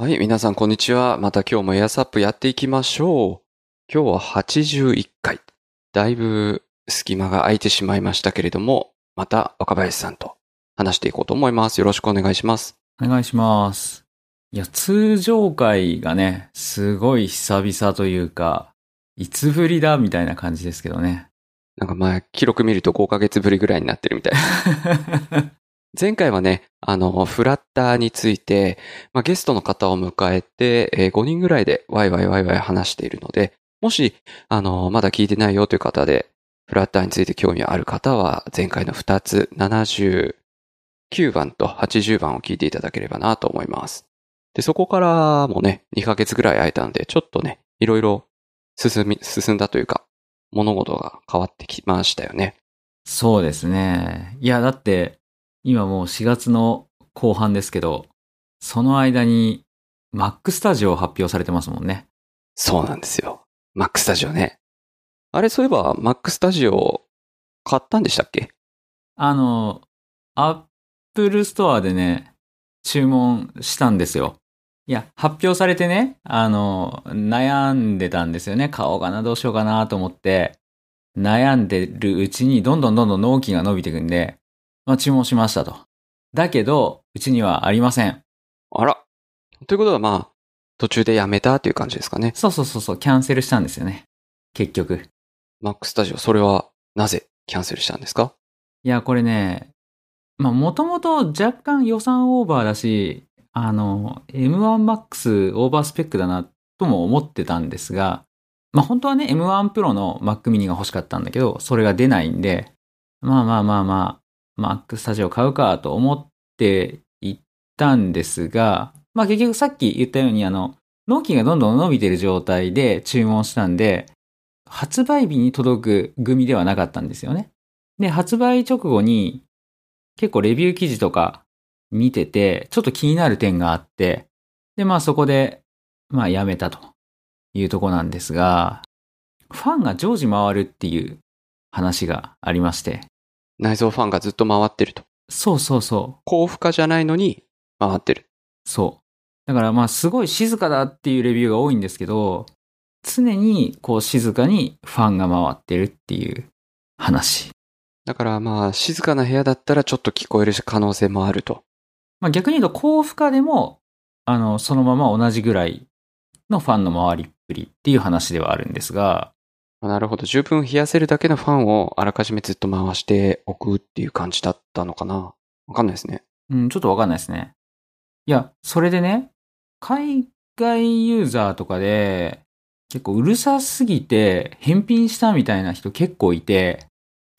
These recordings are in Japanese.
はい、皆さんこんにちは。また今日もエアサップやっていきましょう。今日は81回。だいぶ隙間が空いてしまいましたけれども、また若林さんと話していこうと思います。よろしくお願いします。お願いします。いや、通常回がね、すごい久々というか、いつぶりだみたいな感じですけどね。なんかまあ、記録見ると5ヶ月ぶりぐらいになってるみたい 前回はね、あの、フラッターについて、まあ、ゲストの方を迎えて、えー、5人ぐらいでワイワイワイワイ話しているので、もし、あの、まだ聞いてないよという方で、フラッターについて興味ある方は、前回の2つ、79番と80番を聞いていただければなと思います。で、そこからもね、2ヶ月ぐらい空いたので、ちょっとね、いろいろ進み、進んだというか、物事が変わってきましたよね。そうですね。いや、だって、今もう4月の後半ですけど、その間に Mac Studio 発表されてますもんね。そうなんですよ。Mac Studio ね。あれ、そういえば Mac Studio 買ったんでしたっけ？あの、Apple Store でね、注文したんですよ。いや、発表されてね、あの、悩んでたんですよね。買おうかな、どうしようかなと思って、悩んでるうちにどんどんどんどん納期が伸びていくんで、まあ、注文しましたと。だけど、うちにはありません。あら。ということはまあ、途中でやめたっていう感じですかね。そうそうそうそう、キャンセルしたんですよね。結局。Mac Studio、それはなぜキャンセルしたんですか？いや、これね、まあ、もともと若干予算オーバーだし、あの、M1Max オーバースペックだなとも思ってたんですが、まあ、本当はね、M1 Pro の Mac mini が欲しかったんだけど、それが出ないんで、まあまあまあまあ、Mac Studio 買うかと思って行ったんですが、まあ結局さっき言ったようにあの、納期がどんどん伸びてる状態で注文したんで、発売日に届く組ではなかったんですよね。で、発売直後に結構レビュー記事とか見てて、ちょっと気になる点があって、で、まあそこで、まあやめたというとこなんですが、ファンが常時回るっていう話がありまして。内蔵ファンがずっと回ってると。そうそうそう。高負荷じゃないのに回ってる。そう。だからまあすごい静かだっていうレビューが多いんですけど、常にこう静かにファンが回ってるっていう話。だからまあ静かな部屋だったらちょっと聞こえる可能性もあると。まあ逆に言うと高負荷でも、あの、そのまま同じぐらいのファンの回りっぷりっていう話ではあるんですが、なるほど。十分冷やせるだけのファンをあらかじめずっと回しておくっていう感じだったのかなわかんないですね。うん、ちょっとわかんないですね。いや、それでね、海外ユーザーとかで結構うるさすぎて返品したみたいな人結構いて。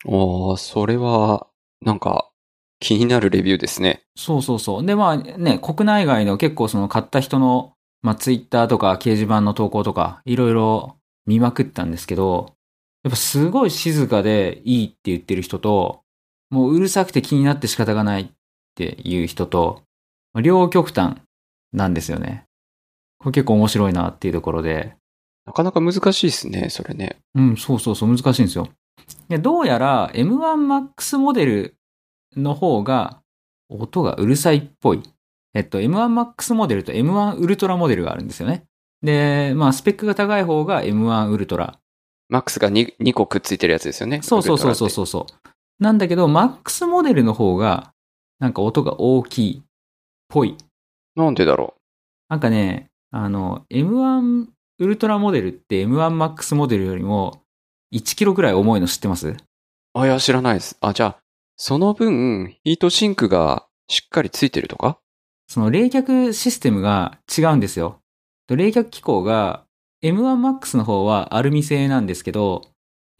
ああ、それは、なんか、気になるレビューですね。そうそうそう。で、まあね、国内外の結構その買った人の、まあツイッターとか掲示板の投稿とか、いろいろ見まくったんですけど、やっぱすごい静かでいいって言ってる人と、もううるさくて気になって仕方がないっていう人と、両極端なんですよね。これ結構面白いなっていうところで。なかなか難しいですね、それね。うん、そうそうそう、難しいんですよ。でどうやら M1MAX モデルの方が音がうるさいっぽい。えっと、M1MAX モデルと M1 ウルトラモデルがあるんですよね。で、まあ、スペックが高い方が M1 ウルトラ。マックスが 2, 2個くっついてるやつですよね。そうそうそうそうそう。なんだけど、マックスモデルの方が、なんか音が大きいっぽい。なんでだろう。なんかね、あの、M1 ウルトラモデルって M1 マックスモデルよりも1キロくらい重いの知ってます？あ、いや、知らないです。あ、じゃあ、その分、ヒートシンクがしっかりついてるとか？その冷却システムが違うんですよ。冷却機構が M1MAX の方はアルミ製なんですけど、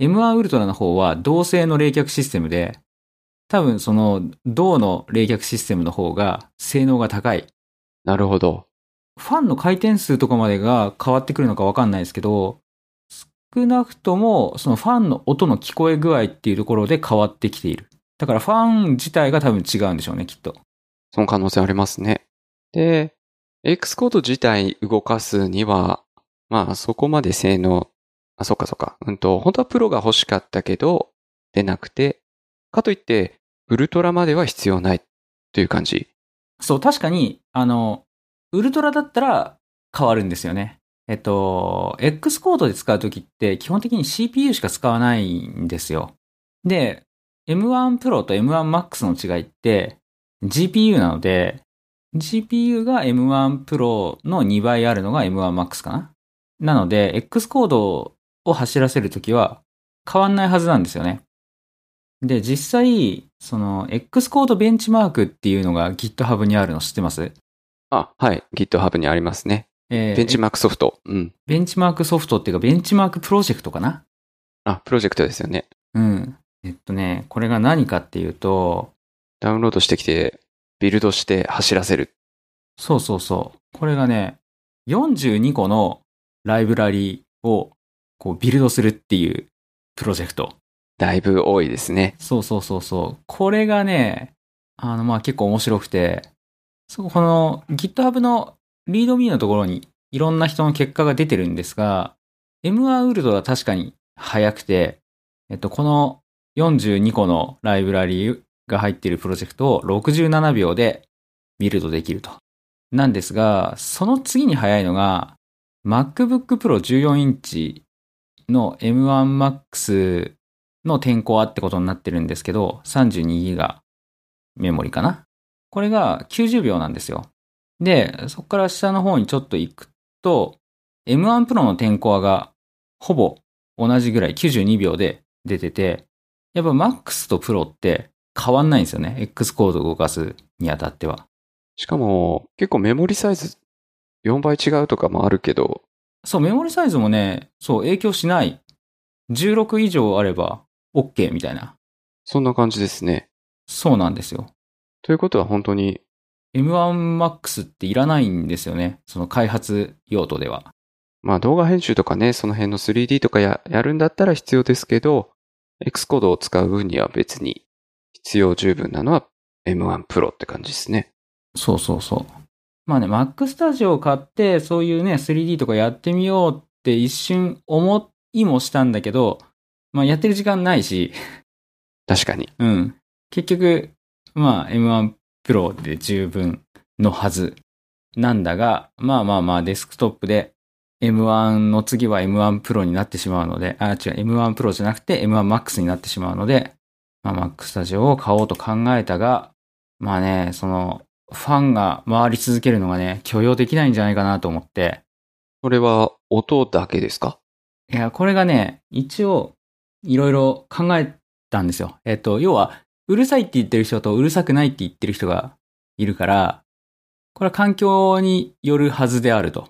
M1 ウルトラの方は銅製の冷却システムで、多分その銅の冷却システムの方が性能が高い。なるほど。ファンの回転数とかまでが変わってくるのかわかんないですけど、少なくともそのファンの音の聞こえ具合っていうところで変わってきている。だからファン自体が多分違うんでしょうね、きっと。その可能性ありますね。で、X コード自体動かすには、まあそこまで性能、あ、そっかそっか。うんと、本当はプロが欲しかったけど、出なくて、かといって、ウルトラまでは必要ないという感じ。そう、確かに、あの、ウルトラだったら変わるんですよね。えっと、X コードで使うときって基本的に CPU しか使わないんですよ。で、M1 Pro と M1 Max の違いって GPU なので、GPU が M1 Pro の2倍あるのが M1 Max かな？なので、X コードを走らせるときは変わんないはずなんですよね。で、実際、その X コードベンチマークっていうのが GitHub にあるの知ってます？あ、はい。GitHub にありますね。えーベンチマークソフト。うん。ベンチマークソフトっていうか、ベンチマークプロジェクトかな？あ、プロジェクトですよね。うん。えっとね、これが何かっていうと、ダウンロードしてきて、ビルドして走らせる。そうそうそう。これがね、42個のライブラリーをこうビルドするっていうプロジェクト。だいぶ多いですね。そうそうそうそう。これがね、あの、まあ結構面白くて、そこの GitHub の README のところにいろんな人の結果が出てるんですが、M1 ウルトは確かに速くて、えっと、この42個のライブラリーが入っているプロジェクトを67秒でビルドできると。なんですが、その次に速いのが MacBook Pro 14インチの M1 Max の転校ってことになってるんですけど、32ギガメモリかな。これが90秒なんですよ。で、そこから下の方にちょっと行くと、M1 Pro の転校がほぼ同じぐらい92秒で出てて、やっぱ Max と Pro って変わんないんですよね。X コードを動かすにあたっては。しかも、結構メモリサイズ4倍違うとかもあるけど、そう、メモリサイズもね、そう、影響しない。16以上あれば OK みたいな。そんな感じですね。そうなんですよ。ということは本当に、M1Max っていらないんですよね。その開発用途では。まあ動画編集とかね、その辺の 3D とかややるんだったら必要ですけど、X コードを使う分には別に必要十分なのは M1 Pro って感じですね。そうそうそう。まあね、Mac Studio を買って、そういうね、3D とかやってみようって一瞬思いもしたんだけど、まあやってる時間ないし、確かに。うん。結局、まあ M1 Pro で十分のはずなんだが、まあまあまあデスクトップで M1 の次は M1 Pro になってしまうので、あ、違う、M1 Pro じゃなくて M1 Max になってしまうので、まあ Mac Studio を買おうと考えたが、まあね、その、ファンが回り続けるのがね、許容できないんじゃないかなと思って、これは音だけですか？いや、これがね、一応、いろいろ考えたんですよ。えっと、要は、うるさいって言ってる人とうるさくないって言ってる人がいるから、これは環境によるはずであると。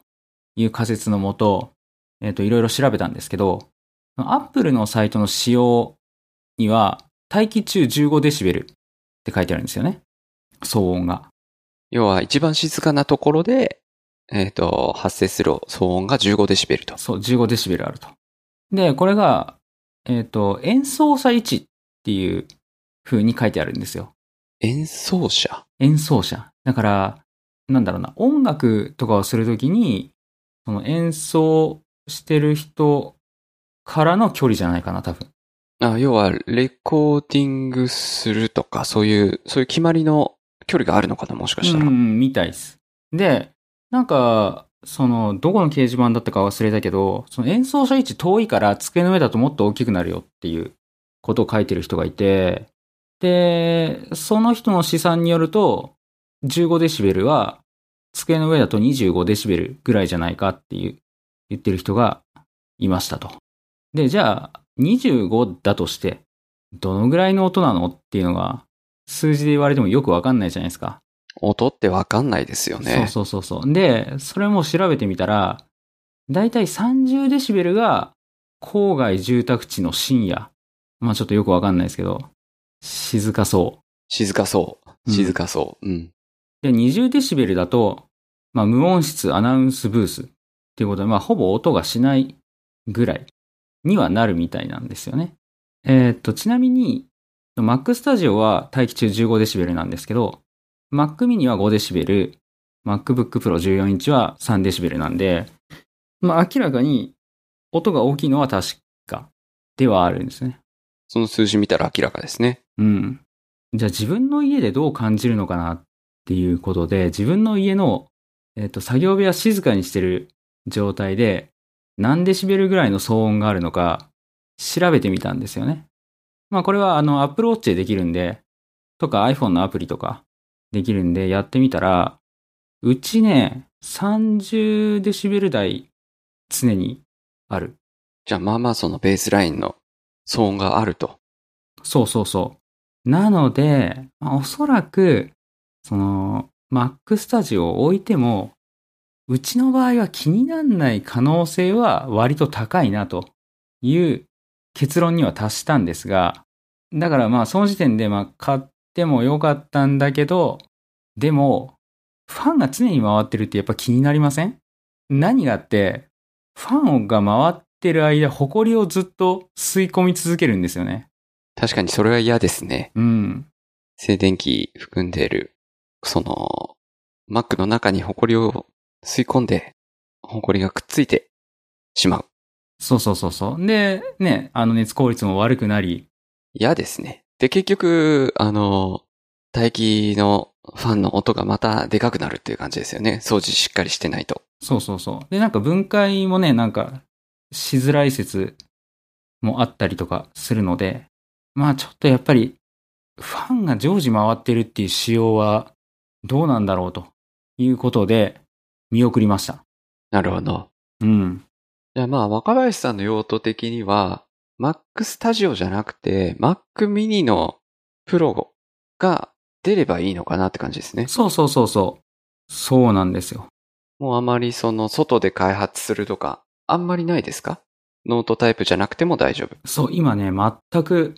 いう仮説のもと、えっと、いろいろ調べたんですけど、アップルのサイトの仕様には、待機中15デシベルって書いてあるんですよね。騒音が。要は一番静かなところで、えっ、と、発生する騒音が15デシベルと。そう、15デシベルあると。で、これが、えっ、と、演奏者位置っていう風に書いてあるんですよ。演奏者？演奏者。だから、なんだろうな、音楽とかをするときに、その演奏してる人からの距離じゃないかな、多分。あ、要は、レコーディングするとか、そういう、そういう決まりの距離があるのかな、もしかしたら。うん、みたいです。で、なんか、その、どこの掲示板だったか忘れたけど、その演奏者位置遠いから机の上だともっと大きくなるよっていうことを書いてる人がいて、で、その人の試算によると、15デシベルは机の上だと25デシベルぐらいじゃないかっていう言ってる人がいましたと。で、じゃあ25だとしてどのぐらいの音なのっていうのが数字で言われてもよくわかんないじゃないですか。音ってわかんないですよね。そうそうそうそう。で、それも調べてみたら、だいたい30デシベルが郊外住宅地の深夜。まあちょっとよくわかんないですけど、静かそう。静かそう。うん静かそう。うん。で、20デシベルだと、まあ、無音室アナウンスブースっていうことで、まあ、ほぼ音がしないぐらいにはなるみたいなんですよね。えーっと、ちなみに、Mac Studio は待機中15デシベルなんですけど、Mac mini は5デシベル、MacBook Pro 14インチは3デシベルなんで、まあ、明らかに音が大きいのは確かではあるんですね。その数字見たら明らかですね。うん。じゃあ自分の家でどう感じるのかなっていうことで、自分の家のえっ、と、作業部屋静かにしてる状態で、何デシベルぐらいの騒音があるのか、調べてみたんですよね。まあこれはあの Apple Watch でできるんで、とか iPhone のアプリとかできるんでやってみたら、うちね、30デシベル台常にある。じゃあまあまあそのベースラインの騒音があると。そうそうそう。なので、まあおそらく、その、Mac Studio を置いても、うちの場合は気にならない可能性は割と高いなという結論には達したんですが、だからまあその時点でまあ買ってもよかったんだけど、でも、ファンが常に回ってるってやっぱ気になりません？何があって、ファンが回ってる間、埃をずっと吸い込み続けるんですよね。確かにそれは嫌ですね。うん。静電気含んでいる、その、Mac の中にホコリを吸い込んで、ホコリがくっついてしまう。そうそうそうそう。で、ね、あの熱効率も悪くなり、嫌ですね。で、結局、あの、待機のファンの音がまたでかくなるっていう感じですよね。掃除しっかりしてないと。そうそうそう。で、なんか分解もね、なんかしづらい説もあったりとかするので、まあちょっとやっぱり、ファンが常時回ってるっていう仕様はどうなんだろうということで見送りました。なるほど。うん。じゃあまあ、若林さんの用途的には、Mac Studio じゃなくて、Mac mini の Pro が出ればいいのかなって感じですね。そうそうそうそう。そうなんですよ。もうあまりその外で開発するとか、あんまりないですか？ノートタイプじゃなくても大丈夫。そう、今ね、全く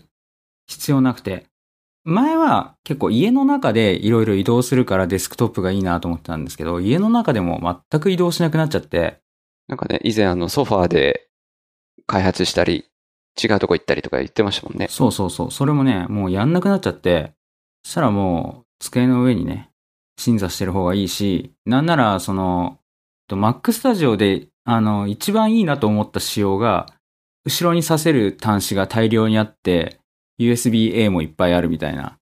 必要なくて。前は結構家の中でいろいろ移動するからデスクトップがいいなと思ってたんですけど、家の中でも全く移動しなくなっちゃって、なんかね、以前あのソファーで開発したり、違うとこ行ったりとか言ってましたもんね。そうそうそう。それもね、もうやんなくなっちゃって、そしたらもう机の上にね、鎮座してる方がいいし、なんならその、と Mac Studio で、あの、一番いいなと思った仕様が、後ろに挿せる端子が大量にあって、USB-A もいっぱいあるみたいな。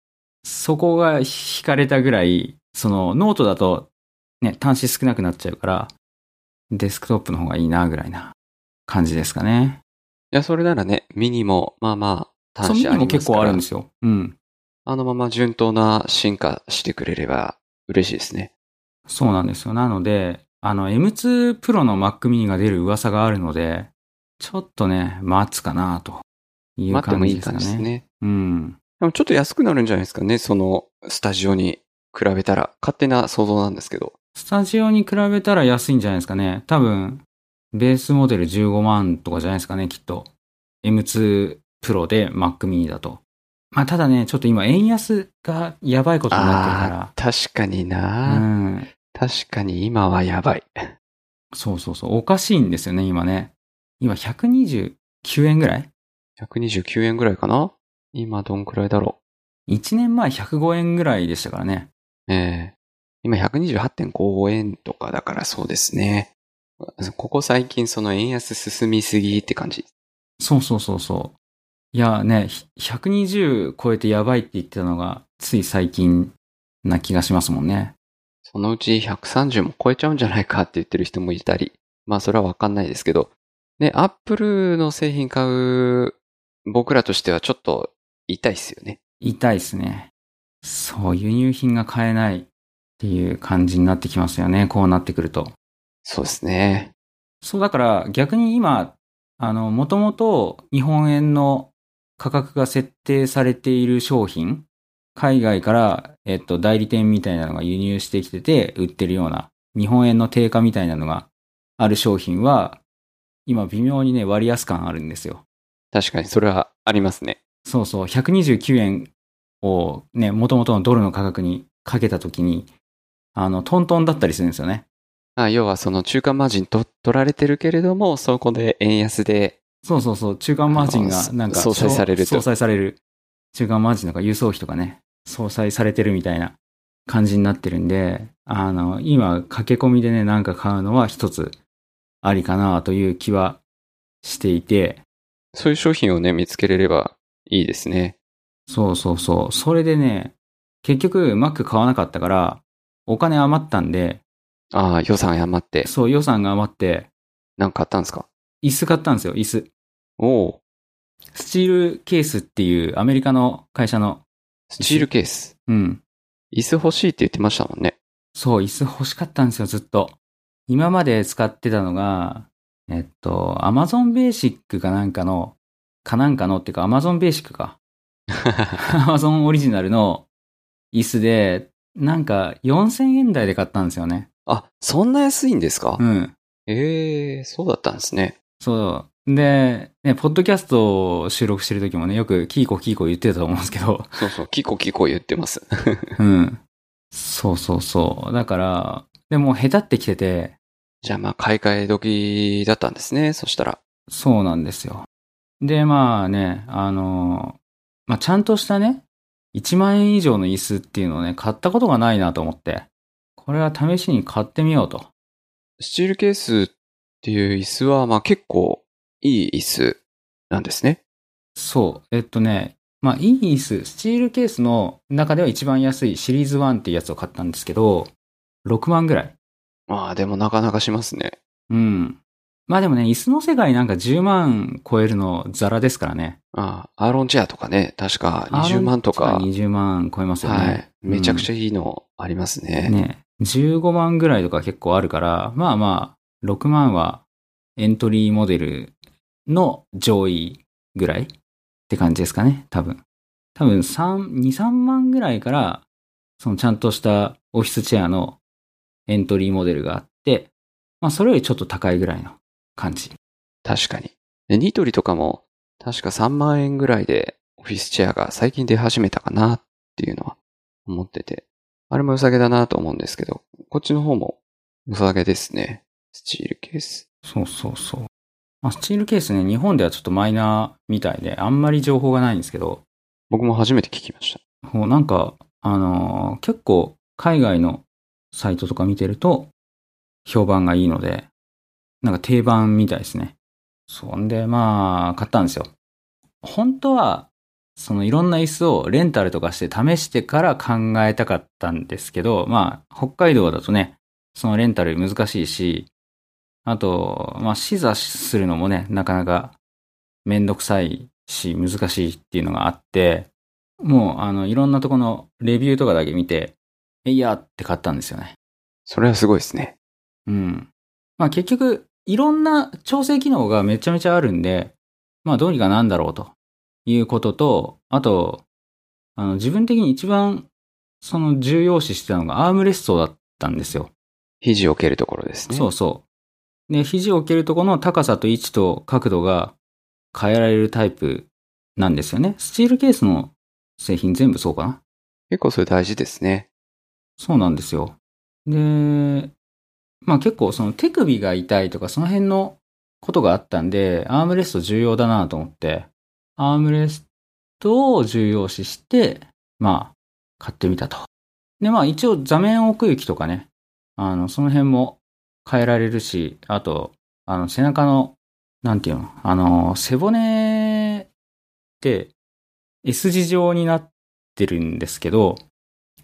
そこが惹かれたぐらい、そのノートだとね、端子少なくなっちゃうから、デスクトップの方がいいなぐらいな感じですかね。いや、それならね、ミニも、まあまあ、端子ありミニも結ますから構あるんですよ。うん。あのまま順当な進化してくれれば嬉しいですね。そうなんですよ。なので、あの M2 Pro の Mac mini が出る噂があるので、ちょっとね、待つかなという待ってもいい感じですかね。ね。うん。でもちょっと安くなるんじゃないですかね、そのスタジオに比べたら。勝手な想像なんですけど。スタジオに比べたら安いんじゃないですかね。多分、ベースモデル15万とかじゃないですかね、きっと。M2 Pro で Mac mini だと。まあ、ただね、ちょっと今、円安がやばいことになってるかあー確かにら。な、うん。確かに今はやばい。そうそうそう。おかしいんですよね、今ね。今、129円ぐらい129円ぐらいかな？今どんくらいだろ ?1 年前105円ぐらいでしたからね。う。ええ今128.5円とかだからそうですね。ここ最近その円安進みすぎって感じ。そうそうそうそう。いやね、ひ120超えてやばいって言ってたのが、つい最近な気がしますもんね。そのうち130も超えちゃうんじゃないかって言ってる人もいたり。まあそれはわかんないですけど。ね、アップルの製品買う僕らとしてはちょっと痛いっすよね。痛いですね。そう、輸入品が買えないっていう感じになってきますよね。こうなってくると。そうですね。そう、だから逆に今、あの、もともと日本円の価格が設定されている商品、海外から、えっと、代理店みたいなのが輸入してきてて、売ってるような、日本円の定価みたいなのがある商品は、今微妙にね、割安感あるんですよ。確かにそれはありますね。そうそう、129円をね、元々のドルの価格にかけたときに、あの、トントンだったりするんですよね。あ要はその中間マージンと取られてるけれども、そこで円安で、そうそうそう、中間マージンがなんか、相殺されると相殺される。中間マージンとか輸送費とかね、相殺されてるみたいな感じになってるんで、あの、今、駆け込みでね、なんか買うのは一つありかなという気はしていて、そういう商品をね、見つけれればいいですね。そうそうそう。それでね、結局 Mac 買わなかったから、お金余ったんで、ああ、予算余って。そう、予算が余って、なんか買ったんですか？椅子買ったんですよ、椅子。おおスチールケースっていうアメリカの会社の、スチールケース？うん。椅子欲しいって言ってましたもんね。そう、椅子欲しかったんですよ、ずっと。今まで使ってたのが、えっと、Amazon Basic かなんかの、かなんかのっていうか Amazon Basic か。Amazon オリジナルの椅子で、なんか4000円台で買ったんですよね。あ、そんな安いんですか、うん。ええそうだったんですね。そう。で、ね、ポッドキャストを収録してる時もね、よくキーコキーコ言ってたと思うんですけど、そうそう、キコキコ言ってます。うん。そうそうそう。だから、でも下手ってきてて、じゃあまあ、買い替え時だったんですね。そしたら。そうなんですよ。で、まあね、あの、まあちゃんとしたね、1万円以上の椅子っていうのをね、買ったことがないなと思って、これは試しに買ってみようと。スチールケースっていう椅子は、まあ結構いい椅子なんですね。そう。えっとね、まあいい椅子、スチールケースの中では一番安いシリーズ1っていうやつを買ったんですけど、6万ぐらい。まあでもなかなかしますね。うん。まあでもね、椅子の世界なんか10万超えるのザラですからね。ああ、アーロンチェアとかね、確か20万とか。20万超えますよね。はい。めちゃくちゃゃいいのありますね。ね。15万ぐらいとか結構あるから、まあまあ、6万はエントリーモデルの上位ぐらいって感じですかね、多分。多分3、2、3万ぐらいから、そのちゃんとしたオフィスチェアのエントリーモデルがあって、まあそれよりちょっと高いぐらいの感じ。確かに。でニトリとかも、確か3万円ぐらいでオフィスチェアが最近出始めたかなっていうのは思ってて。あれも良さげだなと思うんですけど、こっちの方も良さげですね。スチールケース。そうそうそう。まあ、スチールケースね、日本ではちょっとマイナーみたいで、あんまり情報がないんですけど、僕も初めて聞きました。もうなんか、あのー結構海外のサイトとか見てると、評判がいいので、なんか定番みたいですね。そんで、まあ、買ったんですよ。本当は、そのいろんな椅子をレンタルとかして試してから考えたかったんですけど、まあ、北海道だとね、そのレンタル難しいし、あと、まあ、視座するのもね、なかなかめんどくさいし、難しいっていうのがあって、もう、あの、いろんなとこのレビューとかだけ見て、えいやって買ったんですよね。それはすごいですね。うん。まあ結局、いろんな調整機能がめちゃめちゃあるんで、まあどうにかなんだろうということと、あと、あの、自分的に一番、その重要視してたのがアームレストだったんですよ。肘を蹴るところですね。そうそう。で、肘を置けるところの高さと位置と角度が変えられるタイプなんですよね。スチールケースの製品全部そうかな。結構それ大事ですね。そうなんですよ。で、まあ結構その手首が痛いとかその辺のことがあったんで、アームレスト重要だなと思って、アームレストを重要視して、まあ、買ってみたと。で、まあ一応座面奥行きとかね、あの、その辺も変えられるし、あと、あの、背中の、なんていうの、あの、背骨って S 字状になってるんですけど、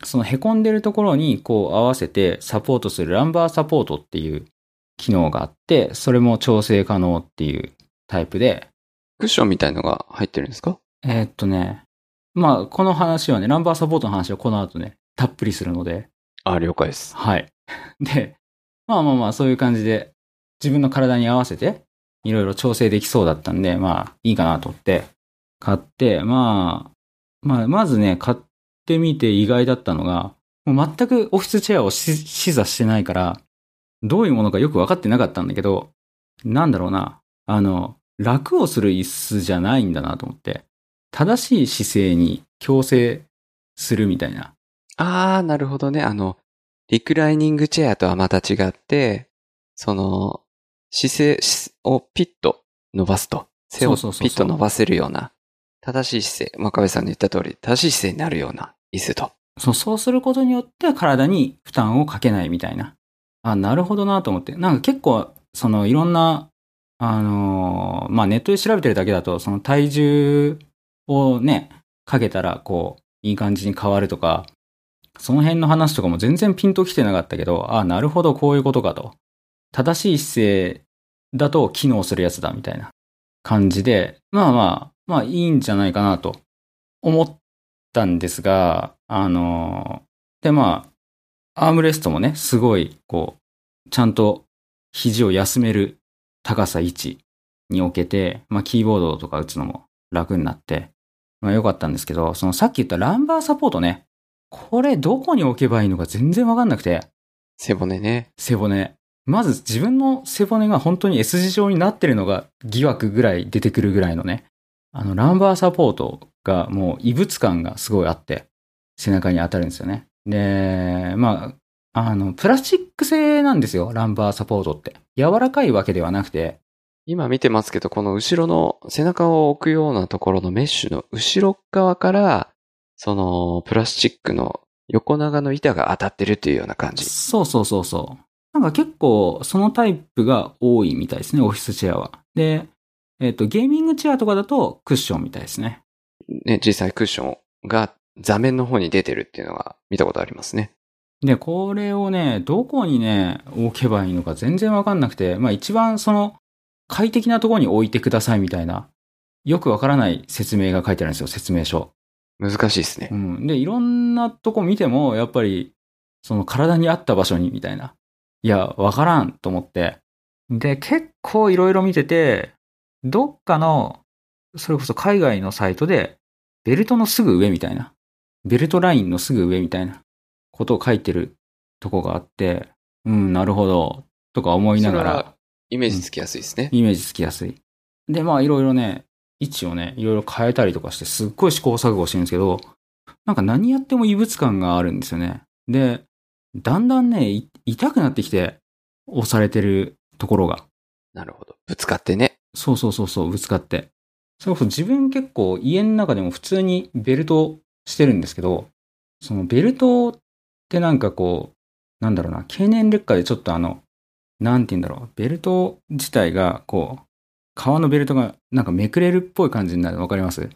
その凹んでるところにこう合わせてサポートするランバーサポートっていう機能があって、それも調整可能っていうタイプで、クッションみたいのが入ってるんですか？えーっとね、まあこの話はね、ランバーサポートの話はこの後ね、たっぷりするので、あ、了解です。はい。で、まあまあまあそういう感じで自分の体に合わせていろいろ調整できそうだったんで、まあいいかなと思って買って、まあ、まあまずね、買ってみて意外だったのが、もう全くオフィスチェアをし視座してないから、どういうものかよく分かってなかったんだけど、なんだろうな、あの、楽をする椅子じゃないんだなと思って、正しい姿勢に強制するみたいな。あー、なるほどね。あの、リクライニングチェアとはまた違って、その、姿勢しをピッと伸ばすと。背をピッと伸ばせるような、正しい姿勢、真壁さんの言った通り、正しい姿勢になるような椅子と。そう、そうすることによって体に負担をかけないみたいな。あ、なるほどなと思って。なんか結構、そのいろんな、あのーまあ、ネットで調べてるだけだと、その体重をね、かけたら、こう、いい感じに変わるとか、その辺の話とかも全然ピンときてなかったけど、あなるほどこういうことかと。正しい姿勢だと機能するやつだみたいな感じで、まあまあ、まあいいんじゃないかなと思ったんですが、あの、でまあ、アームレストもね、すごい、こう、ちゃんと肘を休める高さ位置に置けて、まあキーボードとか打つのも楽になって、まあ良かったんですけど、そのさっき言ったランバーサポートね、これどこに置けばいいのか全然わかんなくて。背骨ね。背骨。まず自分の背骨が本当に S 字状になってるのが疑惑ぐらい出てくるぐらいのね。あの、ランバーサポートがもう異物感がすごいあって、背中に当たるんですよね。で、まあ、あの、プラスチック製なんですよ、ランバーサポートって。柔らかいわけではなくて。今見てますけど、この後ろの背中を置くようなところのメッシュの後ろ側から、その、プラスチックの横長の板が当たってるっていうような感じ。そうそうそうそう。なんか結構そのタイプが多いみたいですね、オフィスチェアは。で、えっ、ー、と、ゲーミングチェアとかだとクッションみたいですね。ね、実際クッションが座面の方に出てるっていうのが見たことありますね。で、これをね、どこにね、置けばいいのか全然わかんなくて、まあ一番その快適なところに置いてくださいみたいな、よくわからない説明が書いてあるんですよ、説明書。難しいですね。うん。で、いろんなとこ見ても、やっぱり、その体に合った場所にみたいな。いや、わからんと思って。で、結構いろいろ見てて、どっかの、それこそ海外のサイトで、ベルトのすぐ上みたいな。ベルトラインのすぐ上みたいなことを書いてるとこがあって、うん、なるほど、とか思いながら。イメージつきやすいですね、うん、イメージつきやすい。で、まあいろいろね、位置をね、いろいろ変えたりとかして、すっごい試行錯誤してるんですけど、なんか何やっても異物感があるんですよね。で、だんだんね、痛くなってきて、押されてるところが。なるほど。ぶつかってね。そうそうそうそう、ぶつかって。それこそ自分結構家の中でも普通にベルトしてるんですけど、そのベルトってなんかこう、なんだろうな、経年劣化でちょっとあの、なんて言うんだろう、ベルト自体がこう、革のベルトがなんかめくれるっぽい感じになるのわかります？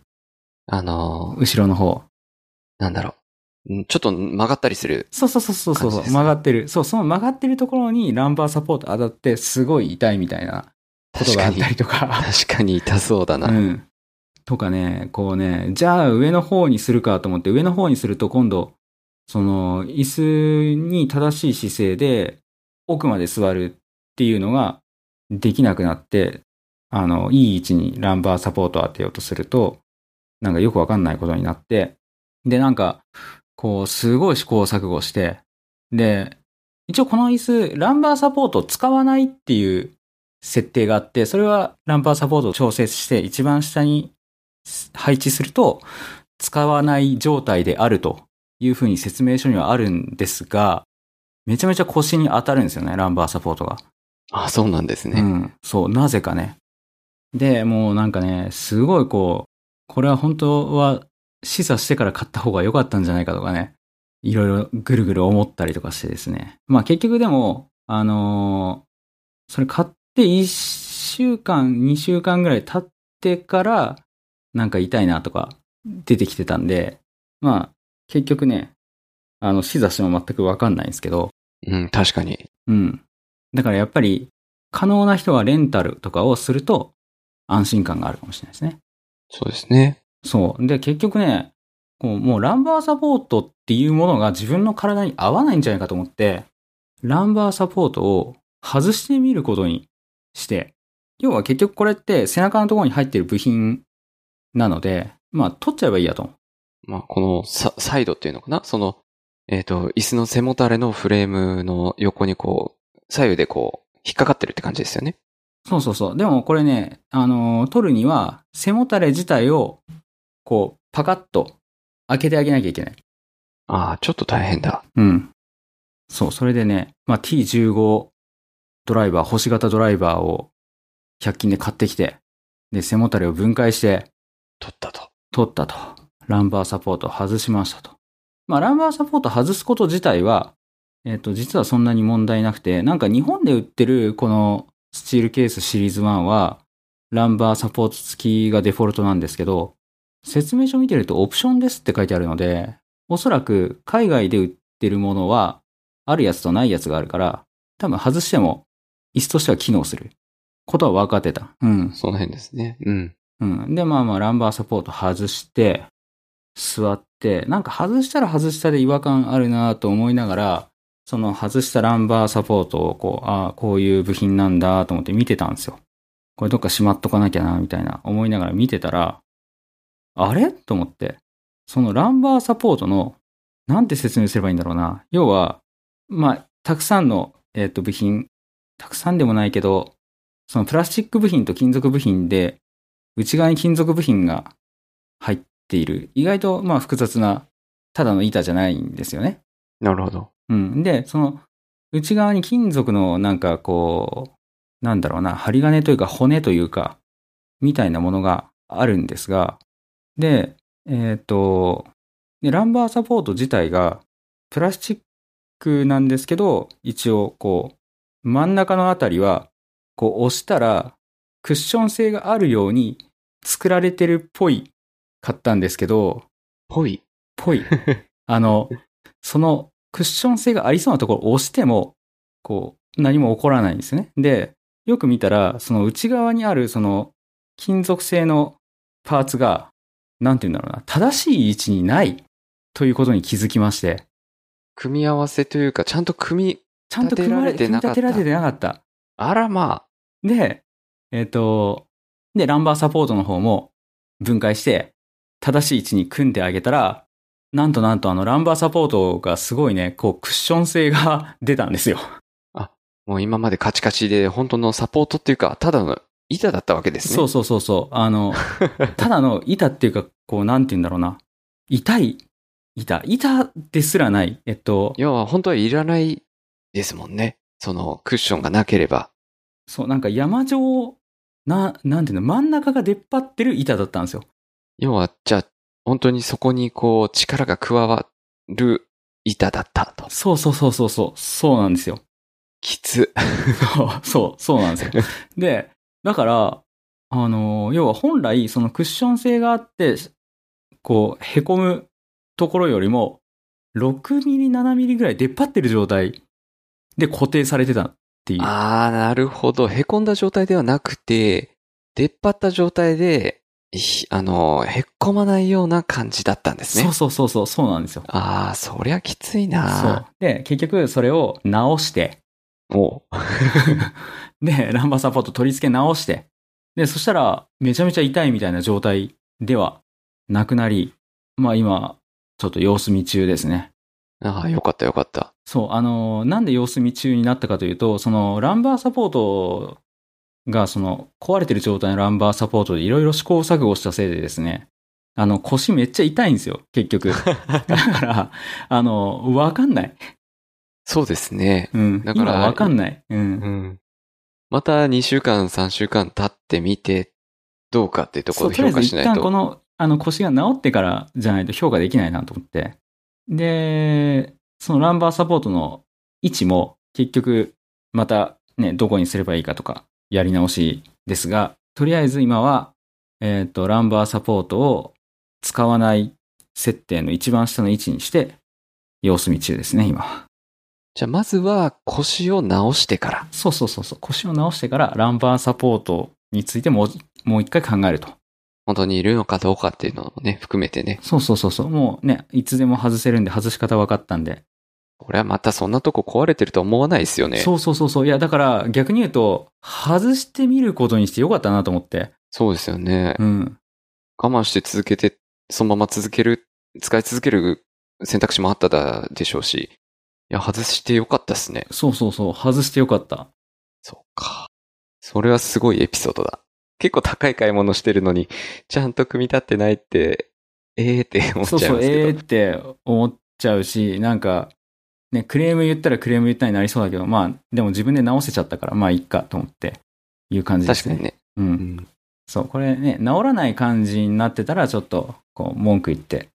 あのー、後ろの方。なんだろう。ちょっと曲がったりする、そうそうそうそうそう、曲がってる。そう、その曲がってるところにランバーサポート当たってすごい痛いみたいなことがあったりとか。確かに痛そうだな。うん。とかね、こうね、じゃあ上の方にするかと思って上の方にすると今度、その椅子に正しい姿勢で奥まで座るっていうのができなくなって、あの、いい位置にランバーサポートを当てようとすると、なんかよくわかんないことになって、で、なんか、こう、すごい試行錯誤して、で、一応この椅子、ランバーサポートを使わないっていう設定があって、それはランバーサポートを調整して一番下に配置すると、使わない状態であるというふうに説明書にはあるんですが、めちゃめちゃ腰に当たるんですよね、ランバーサポートが。あ、そうなんですね。うん。そう、なぜかね。で、もうなんかね、すごいこう、これは本当は示唆してから買った方が良かったんじゃないかとかね、いろいろぐるぐる思ったりとかしてですね。まあ結局でも、あのー、それ買って1週間、2週間ぐらい経ってから、なんか痛いなとか出てきてたんで、まあ結局ね、あの、示唆しても全くわかんないんですけど。うん、確かに。うん。だからやっぱり、可能な人はレンタルとかをすると、安心感があるかもしれないですね。そうですね。そう。で、結局ね、こうもうランバーサポートっていうものが自分の体に合わないんじゃないかと思って、ランバーサポートを外してみることにして、要は結局これって背中のところに入ってる部品なので、まあ取っちゃえばいいやと。まあこのササイドっていうのかな？その、えっ、ー、と、椅子の背もたれのフレームの横にこう、左右でこう、引っかかってるって感じですよね。そうそうそう。でもこれね、あのー、取るには、背もたれ自体を、こう、パカッと開けてあげなきゃいけない。ああ、ちょっと大変だ。うん。そう、それでね、まあ、T15 ドライバー、星型ドライバーを100均で買ってきて、で、背もたれを分解して、取ったと。取ったと。ランバーサポート外しましたと。まあ、ランバーサポート外すこと自体は、えっ、ー、と、実はそんなに問題なくて、なんか日本で売ってるこのスチールケースシリーズ1は、ランバーサポート付きがデフォルトなんですけど、説明書見てるとオプションですって書いてあるので、おそらく海外で売ってるものは、あるやつとないやつがあるから、多分外しても椅子としては機能することは分かってた。うん。その辺ですね。うん。うん。で、まあまあ、ランバーサポート外して、座って、なんか外したら外したで違和感あるなと思いながら、その外したランバーサポートをこう、ああ、こういう部品なんだと思って見てたんですよ。これどっかしまっとかなきゃな、みたいな思いながら見てたら、あれ？と思って、そのランバーサポートの、なんて説明すればいいんだろうな。要は、まあ、たくさんの、えっ、と、部品、たくさんでもないけど、そのプラスチック部品と金属部品で、内側に金属部品が入っている。意外と、まあ、複雑な、ただの板じゃないんですよね。なるほど。うん。で、その、内側に金属のなんかこう、なんだろうな、針金というか骨というか、みたいなものがあるんですが、で、えっ、と、でランバーサポート自体がプラスチックなんですけど、一応こう、真ん中のあたりは、こう押したら、クッション性があるように作られてるっぽい買ったんですけど、ぽい。ぽい。あの、そのクッション性がありそうなところを押しても、こう、何も起こらないんですね。で、よく見たら、その内側にあるその金属製のパーツが、なんて言うんだろうな、正しい位置にないということに気づきまして、組み合わせというか、ちゃんと組み、ちゃんと組まれ組み立てられてなかった立てられてなかった。あらまで、えっ、と、で、ランバーサポートの方も分解して、正しい位置に組んであげたら、なんとなんとあのランバーサポートがすごいね、こうクッション性が出たんですよ。あ。もう今までカチカチで、本当のサポートっていうか、ただの板だったわけですね。そうそうそうそう。あの、ただの板っていうか、こうなんて言うんだろうな。痛い板。板ですらない。えっと、要は本当はいらないですもんね。そのクッションがなければ。そう、なんか山状、な、なんていうの、真ん中が出っ張ってる板だったんですよ。要は、じゃあ、本当にそこにこう、力が加わる板だったと。そうそうそうそうそう。そうなんですよ。きつ。そう、そう、そうなんですよ。で、だから、あの、要は本来、そのクッション性があって、こう、へこむところよりも、6ミリ、7ミリぐらい出っ張ってる状態で固定されてたっていう。あー、なるほど。凹んだ状態ではなくて、出っ張った状態で、ひあの、へっこまないような感じだったんですね。そうそうそうそう、そうなんですよ。あー、そりゃきついそうな。。で、結局それを直して、おう で、ランバーサポート取り付け直して、で、そしたら、めちゃめちゃ痛いみたいな状態ではなくなり、まあ今、ちょっと様子見中ですね。ああ、よかったよかった。そう、あの、なんで様子見中になったかというと、その、ランバーサポートが、その、壊れてる状態のランバーサポートでいろいろ試行錯誤したせいでですね、あの、腰めっちゃ痛いんですよ、結局。だから、あの、わかんない。そうですね。うん。だから今わかんない。うん。うん。また2週間、3週間経ってみて、どうかっていうとこそう、ろでとりあえず一評価しないと。旦この、あの、腰が治ってからじゃないと評価できないなと思って。で、そのランバーサポートの位置も結局、またね、どこにすればいいかとか、やり直しですが、とりあえず今は、えっ、と、ランバーサポートを使わない設定の一番下の位置にして、様子見中ですね、今。じゃあまずは腰を直してから。そうそうそうそう。腰を直してから、ランバーサポートについてもう、もう一回考えると。本当にいるのかどうかっていうのもね、含めてね。そうそうそうそう。もうね、いつでも外せるんで外し方分かったんで。これはまたそんなとこ壊れてると思わないですよね。そうそうそうそう。いや、だから逆に言うと、外してみることにしてよかったなと思って。そうですよね。うん。我慢して続けて、そのまま続ける、使い続ける選択肢もあっただでしょうし。いや、外してよかったですね。そうそうそう。外してよかった。そうか。それはすごいエピソードだ。結構高い買い物してるのに、ちゃんと組み立ってないって、ええー、って思っちゃそそう、いうますけど。ええー、って思っちゃうし、なんか、ね、クレーム言ったらクレーム言ったになりそうだけど、まあ、でも自分で直せちゃったから、まあいいかと思って、いう感じですね。確かにね。う。うんん。そう、これね、治らない感じになってたら、ちょっと、こう、文句言って。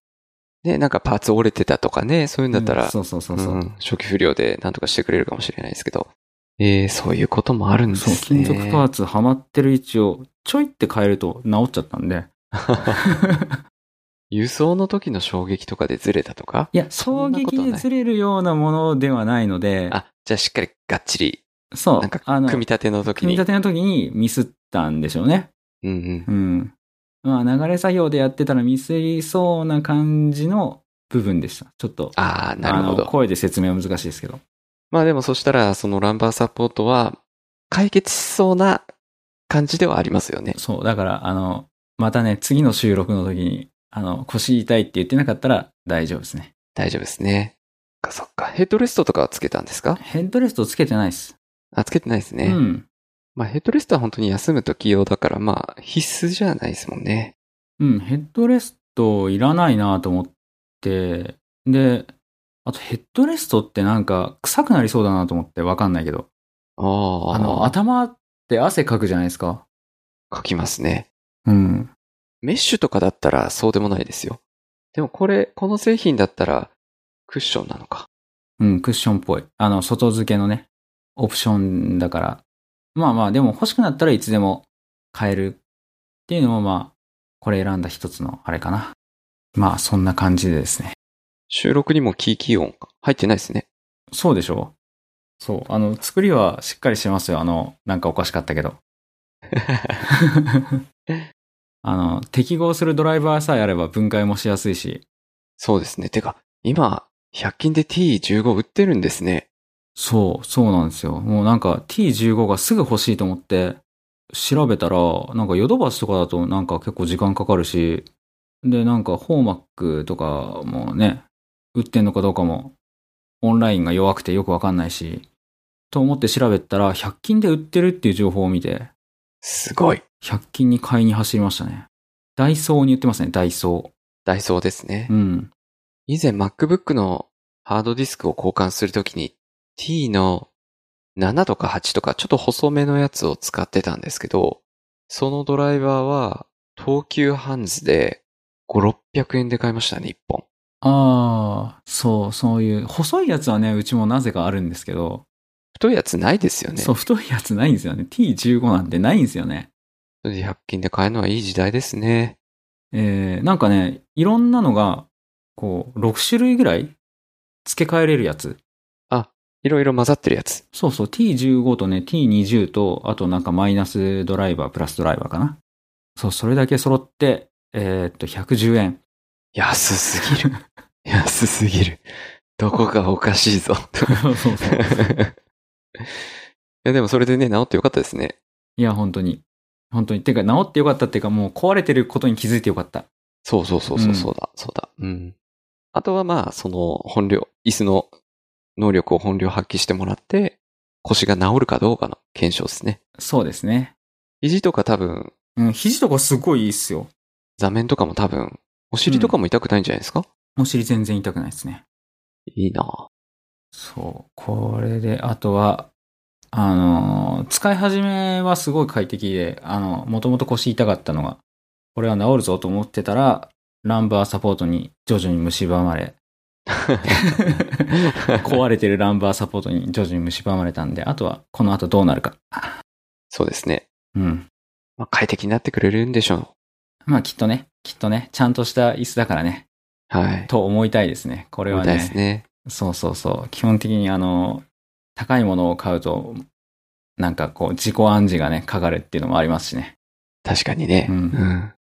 で、なんかパーツ折れてたとかね、そういうんだったら、うんそうそうそうそう。ん初期不良でなんとかしてくれるかもしれないですけど。ええそういうこともあるんですそう、ね。金属パーツはまってる位置をちょいって変えると治っちゃったんで。輸送の時の衝撃とかでずれたとか？いや、衝撃でずれるようなものではないので、あ、じゃあしっかりがっちり、そう、なんか、組み立ての時に。組み立ての時にミスったんでしょうね。うんうん。うん。まあ、流れ作業でやってたらミスりそうな感じの部分でした。ちょっと。ああ、なるほど。声で説明は難しいですけど。まあでもそしたら、そのランバーサポートは、解決しそうな感じではありますよね。そう。だから、あの、またね、次の収録の時に、あの、腰痛いって言ってなかったら大丈夫ですね。大丈夫ですね。そっかそっか。ヘッドレストとかはつけたんですか？ヘッドレストつけてないです。あ、つけてないですね。うん。まあヘッドレストは本当に休む時用だから、まあ必須じゃないですもんね。うん、ヘッドレストいらないなと思って、で、あとヘッドレストってなんか臭くなりそうだなと思ってわかんないけど、ああ。あの、頭って汗かくじゃないですか。書きますね。うん。メッシュとかだったらそうでもないですよ。でもこれ、この製品だったらクッションなのか。うん、クッションっぽい。あの、外付けのね、オプションだから。まあまあ、でも欲しくなったらいつでも買えるっていうのもまあ、これ選んだ一つのあれかな。まあ、そんな感じでですね。収録にもキーキー音入ってないですね。そうでしょそう。あの、作りはしっかりしてますよ。あの、なんかおかしかったけど。あの、適合するドライバーさえあれば分解もしやすいし。そうですね。てか、今、100均で T15 売ってるんですね。そう、そうなんですよ。もうなんか T15 がすぐ欲しいと思って調べたら、なんかヨドバシとかだとなんか結構時間かかるし、で、なんかホーマックとかもね、売ってんのかどうかもオンラインが弱くてよくわかんないし、と思って調べたら100均で売ってるっていう情報を見て、すごい。100均に買いに走りましたね。ダイソーに売ってますね、ダイソダイソーですねー。。うん。以前 MacBook のハードディスクを交換するときに T の7とか8とかちょっと細めのやつを使ってたんですけど、そのドライバーは東急ハンズで5、600円で買いましたね、1本。ああ、そう、そういう、細いやつはね、うちもなぜかあるんですけど、太いやつないですよね。そう、太いやつないんですよね。T15 なんてないんですよね。それで100均で買えるのはいい時代ですね。えー、なんかね、いろんなのが、こう、6種類ぐらい付け替えれるやつ。いろいろ混ざってるやつ。そうそう、T15 とね、T20 と、あとなんかマイナスドライバー、プラスドライバーかな。そう、それだけ揃って、えーっと、110円。安すぎる。安すぎる。どこかおかしいぞ。そ うそうそう。いやでもそれでね、治ってよかったですね。いや、本当に。本当に。てか、治ってよかったっていうか、もう壊れてることに気づいてよかった。そうそうそうそうう、んそうだ、そうだ。うん。あとはまあ、その本領、椅子の能力を本領発揮してもらって、腰が治るかどうかの検証ですね。そうですね。肘とか多分、うん、肘とかすごいいいっすよ。座面とかも多分、お尻とかも痛くないんじゃないですか、お尻全然痛くないですね。いいなそう。これで、あとは、あのー、使い始めはすごい快適で、あの、もともと腰痛かったのが、これは治るぞと思ってたら、ランバーサポートに徐々に蝕まれ、壊れてるランバーサポートに徐々に蝕まれたんで、あとはこの後どうなるか。そうですね。うん。まあ、快適になってくれるんでしょまあきっとね、きっとね、ちゃんとした椅子だからね、う。はい。と思いたいですね。これはね。ですね。そうそうそう。基本的にあの、高いものを買うと、なんかこう、自己暗示がね、かかるっていうのもありますしね。確かにね。うんん。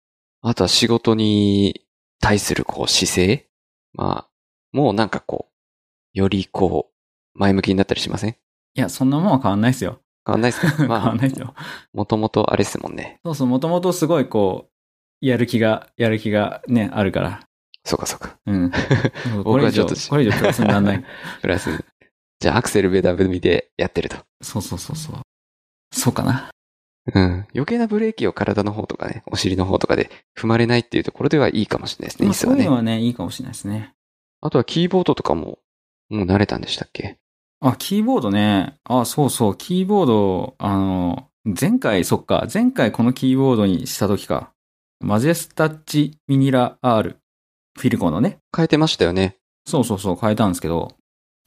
あとは仕事に対するこう姿勢まあ、もうなんかこう、よりこう、前向きになったりしません？いや、そんなもんは変わんないですよ。変わんないですか？変 まあわんないですよ。もともとあれですもんね。そうそう、もともとすごいこう、やる気が、やる気がね、あるから。そうかそうか。うん。こ僕れ以上はちょっと、これ以上プラスにならない。プラス、じゃあアクセルベダ踏みでやってると。そうそうそうそう。そうかな。うん。余計なブレーキを体の方とかね、お尻の方とかで踏まれないっていうところではいいかもしれないですね、まあ、そういうの。はね、いいかもしれないですね。あとはキーボードとかも、もう慣れたんでしたっけ？あ、キーボードね。あ、そうそう、キーボード、あの、前回、そっか、前回このキーボードにした時か。マジェスタッチミニラ R。フィルコのね。変えてましたよね。そうそうそう、変えたんですけど。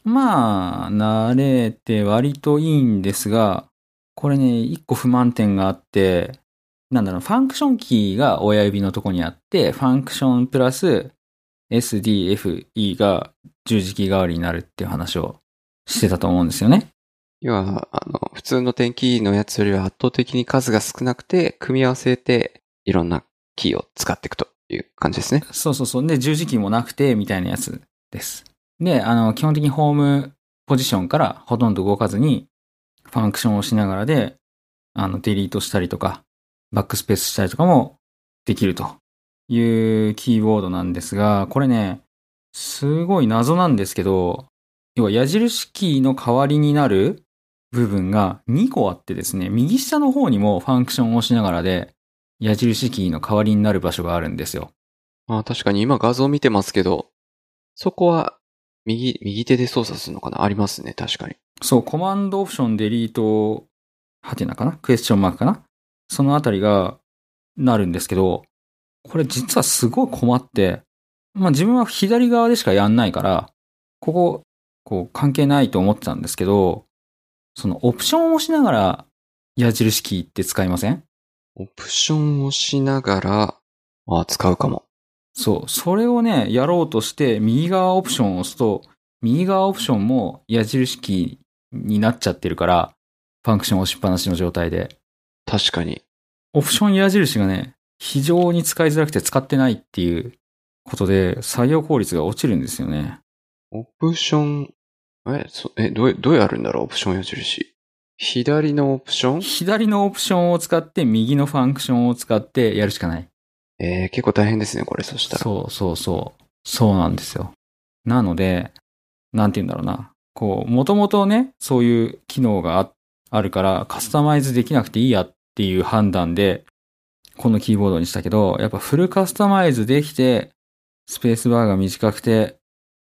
まあ、慣れて割といいんですが、これね、一個不満点があって、なんだろう、ファンクションキーが親指のとこにあって、ファンクションプラス SDFE が十字キー代わりになるっていう話をしてたと思うんですよね。要は、あの、普通の点キーのやつよりは圧倒的に数が少なくて、組み合わせていろんなキーを使っていくとていう感じですね。そうそうそう。で、十字キーもなくて、みたいなやつです。で、あの、基本的にホームポジションからほとんど動かずに、ファンクションをしながらで、あの、デリートしたりとか、バックスペースしたりとかもできるというキーボードなんですが、これね、すごい謎なんですけど、要は矢印キーの代わりになる部分が2個あってですね、右下の方にもファンクションをしながらで、矢印キーの代わりになる場所があるんですよ。あ確かに今画像見てますけど、そこは右、右手で操作するのかな？ありますね、確かに。そう、コマンドオプションデリート、はてなかな？クエスチョンマークかな？そのあたりがなるんですけど、これ実はすごい困って、まあ自分は左側でしかやんないから、ここ、こう関係ないと思ってたんですけど、そのオプションを押しながら矢印キーって使いません？オプションをしながら、あ使うかも。そう、それをね、やろうとして、右側オプションを押すと、右側オプションも矢印キーになっちゃってるから、ファンクション押しっぱなしの状態で。確かに。オプション矢印がね、非常に使いづらくて使ってないっていうことで、作業効率が落ちるんですよね。オプション、え、そえ、どう、どうやるんだろう？オプション矢印。左のオプション？左のオプションを使って、右のファンクションを使ってやるしかない。えー、結構大変ですね、これ、そしたら。そうそうそう。そうなんですよ。なので、なんて言うんだろうな。こう、もともとね、そういう機能がああるから、カスタマイズできなくていいやっていう判断で、このキーボードにしたけど、やっぱフルカスタマイズできて、スペースバーが短くて、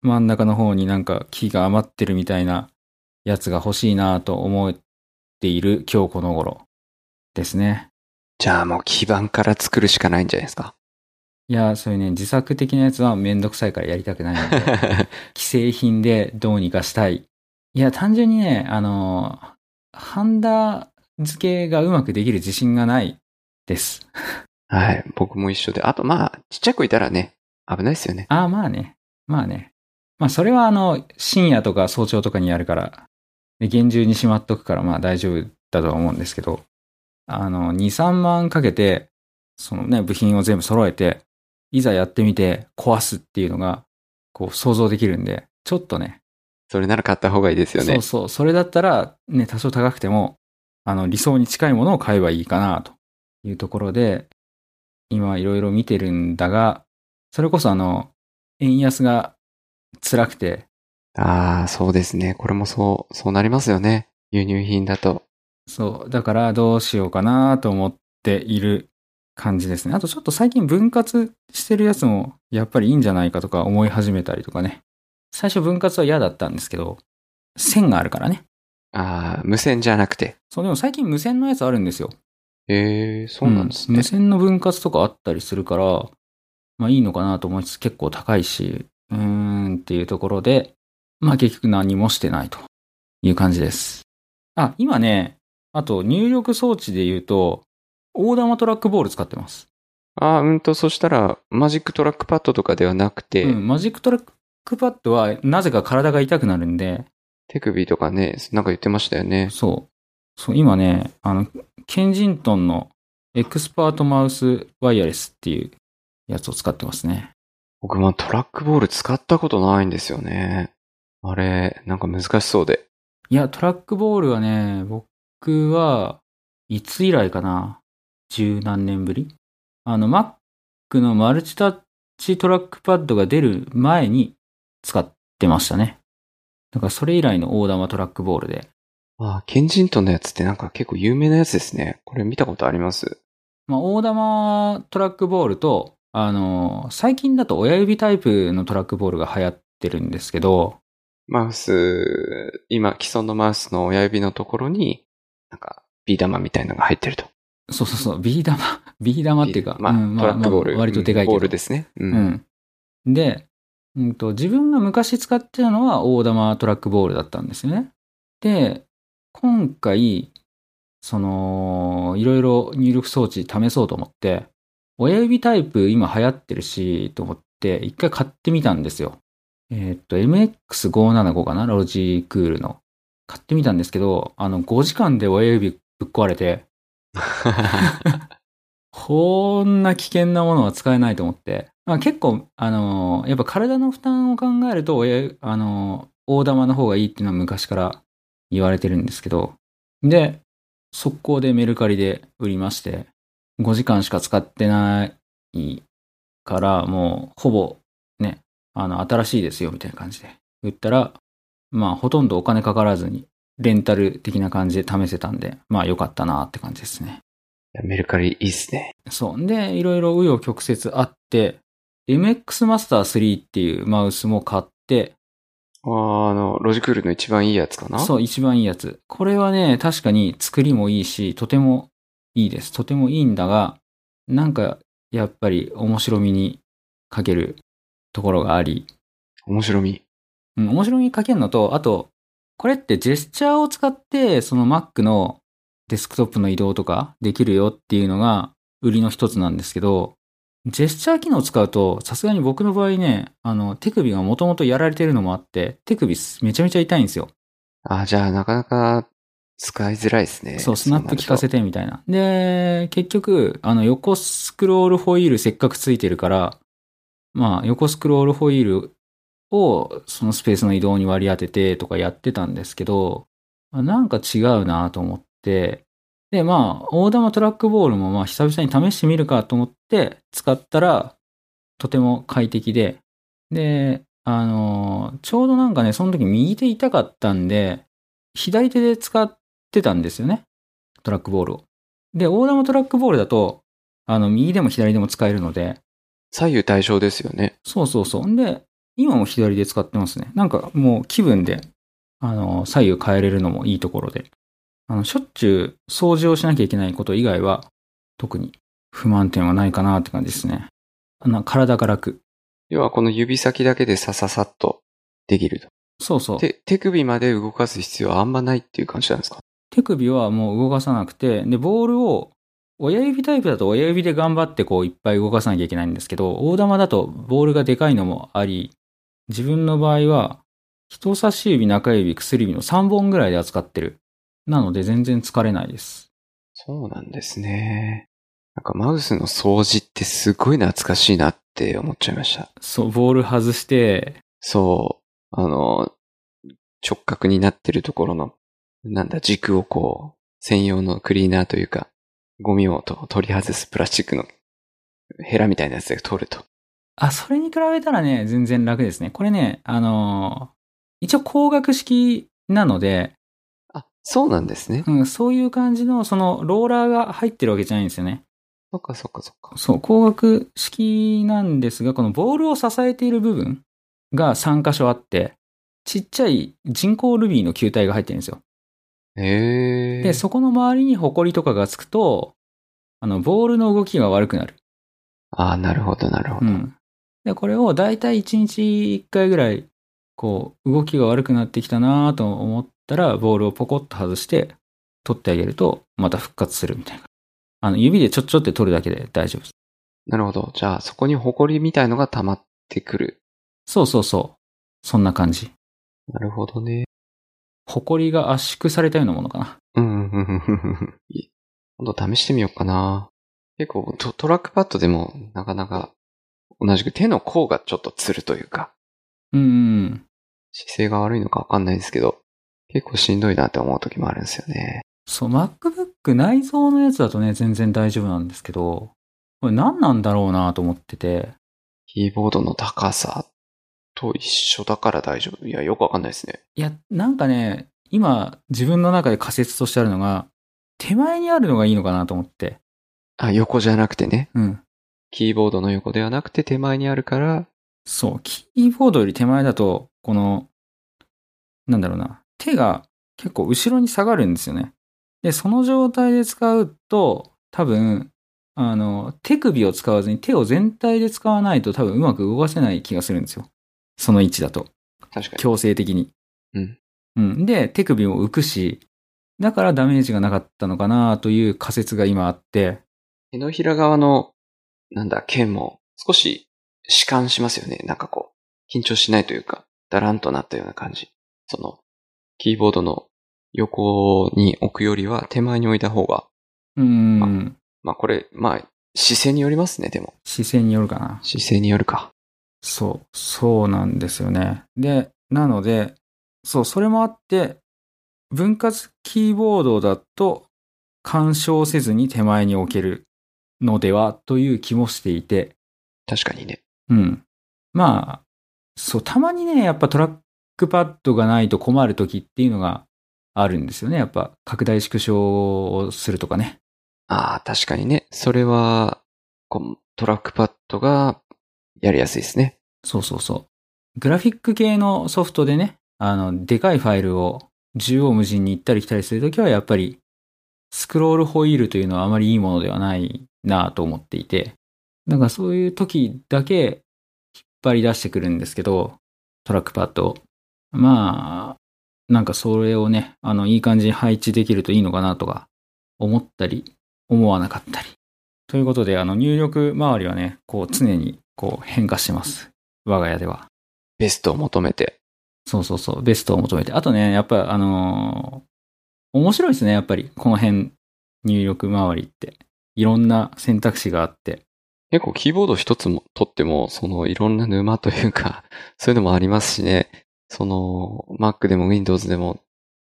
真ん中の方になんかキーが余ってるみたいなやつが欲しいなと思っている今日この頃ですね。じゃあもう基盤から作るしかないんじゃないですか？いや、そういうね、自作的なやつはめんどくさいからやりたくないので、既製品でどうにかしたい。いや、単純にね、あの、ハンダ付けがうまくできる自信がないです。はい、僕も一緒で。あと、まあ、ちっちゃくいたらね、危ないですよね。ああ、まあね。まあね。まあ、それはあの、深夜とか早朝とかにやるから、で厳重にしまっとくから、まあ大丈夫だとは思うんですけど、あの、2、3万かけて、そのね、部品を全部揃えて、いざやってみて壊すっていうのが、こう想像できるんで、ちょっとね、それなら買った方がいいですよね。そうそう、それだったら、ね、多少高くても、あの、理想に近いものを買えばいいかな、というところで、今いろいろ見てるんだが、それこそあの、円安が辛くて、ああ、そうですね。これもそう、そうなりますよね。輸入品だと。そう、だからどうしようかなと思っている感じですね。あとちょっと最近分割してるやつもやっぱりいいんじゃないかとか思い始めたりとかね。最初分割は嫌だったんですけど、線があるからね。ああ、無線じゃなくて。そう、でも最近無線のやつあるんですよ。ええそうなんですね。無線の分割とかあったりするから、まあいいのかなと思いつつ結構高いし、うーんっていうところで、まあ結局何もしてないという感じです。あ、今ね、あと入力装置で言うと、大玉トラックボール使ってます。ああ、うんと、そしたら、 Magic Trackpad とかではなくて、うん、 Magic Trackpad はなぜか体が痛くなるんで、手首とかね、なんか言ってましたよね。そう。そう、今ね、あの、 Kensington の Expert Mouse Wireless っていうやつを使ってますね。僕もトラックボール使ったことないんですよね。あれ、なんか難しそうで。いや、トラックボールはね、僕は、いつ以来かな十何年ぶりあの、Mac のマルチタッチトラックパッドが出る前に使ってましたね。だからそれ以来の大玉トラックボールで。ああ、ケンジントンのやつってなんか結構有名なやつですね。これ見たことあります？まあ、大玉トラックボールと、あの、最近だと親指タイプのトラックボールが流行ってるんですけど、マウス、今、既存のマウスの親指のところに、なんか、ビー玉みたいなのが入ってると。そうそうそう、ビー玉、ビー玉っていうか、まあ、うんトラックボール。まあ割とでかいけど。ボールですね。う。うんん。で、うんと、自分が昔使ってたのは大玉トラックボールだったんですよね。で、今回、その、いろいろ入力装置試そうと思って、親指タイプ今流行ってるし、と思って、一回買ってみたんですよ。えーっと、MX575 かな？ロジクールの。買ってみたんですけど、あの、5時間で親指ぶっ壊れて、こんな危険なものは使えないと思って。まあ、結構、あのーやっぱ体の負担を考えると、親あのー大玉の方がいいっていうのは昔から言われてるんですけど。で、速攻でメルカリで売りまして、5時間しか使ってないから、もう、ほぼ、ね、あの、新しいですよ、みたいな感じで。売ったら、まあ、ほとんどお金かからずに、レンタル的な感じで試せたんで、まあ、良かったなって感じですね。メルカリいいっすね。そう。で、いろいろ紆余曲折あって、MX マスター3っていうマウスも買って、あーあの、ロジクールの一番いいやつかな？そう、一番いいやつ。これはね、確かに作りもいいし、とてもいいです。とてもいいんだが、なんか、やっぱり面白みに欠けるところがあり、面白み。うん、面白みに欠けるのと、あと、これってジェスチャーを使って、その Mac のデスクトップの移動とかできるよっていうのが売りの一つなんですけど、ジェスチャー機能を使うと、さすがに僕の場合ね、あの、手首がもともとやられてるのもあって、手首めちゃめちゃ痛いんですよ。あ、じゃあなかなか使いづらいですね。そう、スナップ効かせて。てみたいな。で、結局、あの、横スクロールホイールせっかくついてるから、まあ、横スクロールホイールをそのスペースの移動に割り当ててとかやってたんですけど、なんか違うなと思って、で、まあ、大玉トラックボールもまあ、久々に試してみるかと思って使ったら、とても快適で、で、あの、ちょうどなんかね、その時右手痛かったんで、左手で使ってたんですよね。トラックボールを。で、大玉トラックボールだと、あの、右でも左でも使えるので、左右対称ですよね。そうそうそう。んで、今も左で使ってますね。なんかもう気分で、あの、左右変えれるのもいいところで。あの、しょっちゅう掃除をしなきゃいけないこと以外は、特に不満点はないかなって感じですね。あの、体が楽。要はこの指先だけでさささっとできると。そうそう。手手首まで動かす必要はあんまないっていう感じなんですか？手首はもう動かさなくて、で、ボールを、親指タイプだと親指で頑張ってこういっぱい動かさなきゃいけないんですけど、大玉だとボールがでかいのもあり、自分の場合は、人差し指、中指、薬指の3本ぐらいで扱ってる。なので全然疲れないです。そうなんですね。なんかマウスの掃除ってすごい懐かしいなって思っちゃいました。そう、ボール外して、そう。あの、直角になってるところの、なんだ、軸をこう、専用のクリーナーというか、ゴミをと取り外すプラスチックのヘラみたいなやつで取ると。あ、それに比べたらね、全然楽ですね。これね、あのー一応光学式なので、あ、そうなんですね。うん、そういう感じの、その、ローラーが入ってるわけじゃないんですよね。そっかそっかそっか。そう、光学式なんですが、このボールを支えている部分が3箇所あって、ちっちゃい人工ルビーの球体が入ってるんですよ。へえ。で、そこの周りにホコリとかがつくと、あの、ボールの動きが悪くなる。あなるほどなるほど。うん。で、これをだいたい1日1回ぐらい、こう、動きが悪くなってきたなと思ったら、ボールをポコッと外して、取ってあげると、また復活するみたいな。あの、指でちょっちょって取るだけで大丈夫です。なるほど。じゃあ、そこに埃みたいのが溜まってくる。そうそうそう。そんな感じ。なるほどね。埃が圧縮されたようなものかな。うん、うん、うん、うん今度試してみようかな。結構ト、トラックパッドでも、なかなか、同じく手の甲がちょっとつるというか、うんうん。姿勢が悪いのかわかんないですけど、結構しんどいなって思う時もあるんですよね。そう、MacBook 内蔵のやつだとね、全然大丈夫なんですけど、これ何なんだろうなと思ってて、キーボードの高さと一緒だから大丈夫。いや、よくわかんないですね。いや、なんかね、今自分の中で仮説としてあるのが、手前にあるのがいいのかなと思って。あ、横じゃなくてね。うん。キーボードの横ではなくて手前にあるから、そう、キーボードより手前だと、この、なんだろうな、手が結構後ろに下がるんですよね。で、その状態で使うと、多分、あの、手首を使わずに手を全体で使わないと多分うまく動かせない気がするんですよ。その位置だと。確かに。強制的に。うん。うん。で、手首も浮くし、だからダメージがなかったのかなという仮説が今あって、手のひら側の、なんだ、剣も少し弛緩しますよね。なんかこう、緊張しないというか、だらんとなったような感じ。その、キーボードの横に置くよりは手前に置いた方が、うーん、まあこれ、まあ、姿勢によりますね、でも。姿勢によるかな。姿勢によるか。そう、そうなんですよね。で、なので、そう、それもあって、分割キーボードだと干渉せずに手前に置けるのではという気もしていて、確かにね。うん。まあ、そう、たまにね、やっぱトラックパッドがないと困る時っていうのがあるんですよね。やっぱ拡大縮小をするとかね。ああ、確かにね。それは、トラックパッドがやりやすいですね。そうそうそう。グラフィック系のソフトでね、あの、でかいファイルを縦横無尽に行ったり来たりするときはやっぱり、スクロールホイールというのはあまりいいものではないなと思っていて、だかそういう時だけ引っ張り出してくるんですけど、トラックパッドを。まあ、なんかそれをね、あの、いい感じに配置できるといいのかなとか、思ったり、思わなかったり。ということで、あの、入力周りはね、こう、常に、こう、変化してます。我が家では。ベストを求めて。そうそうそう、ベストを求めて。あとね、やっぱ、あのー面白いですね、やっぱり。この辺、入力周りって。いろんな選択肢があって。結構キーボード一つも取っても、そのいろんな沼というか、そういうのもありますしね。その、Mac でも Windows でも、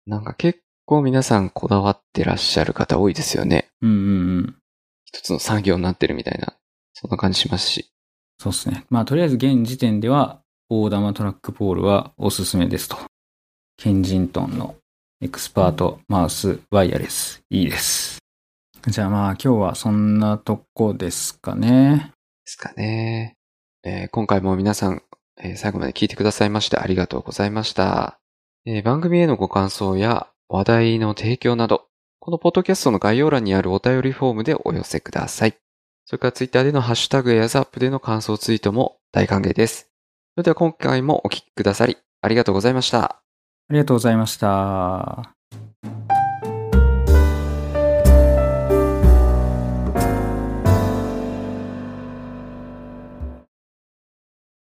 なんか結構皆さんこだわってらっしゃる方多いですよね。うんうんうん。一つの作業になってるみたいな、そんな感じしますし。そうですね。まあ、とりあえず現時点では、大玉トラックポールはおすすめですと。ケンジントンのエクスパートマウスワイヤレス。いいです。じゃあまあ今日はそんなとこですかね。ですかね。えー今回も皆さん、えー最後まで聞いてくださいましてありがとうございました。えー番組へのご感想や話題の提供など、このポッドキャストの概要欄にあるお便りフォームでお寄せください。それからツイッターでのハッシュタグやザップでの感想ツイートも大歓迎です。それでは今回もお聞きくださりありがとうございました。ありがとうございました。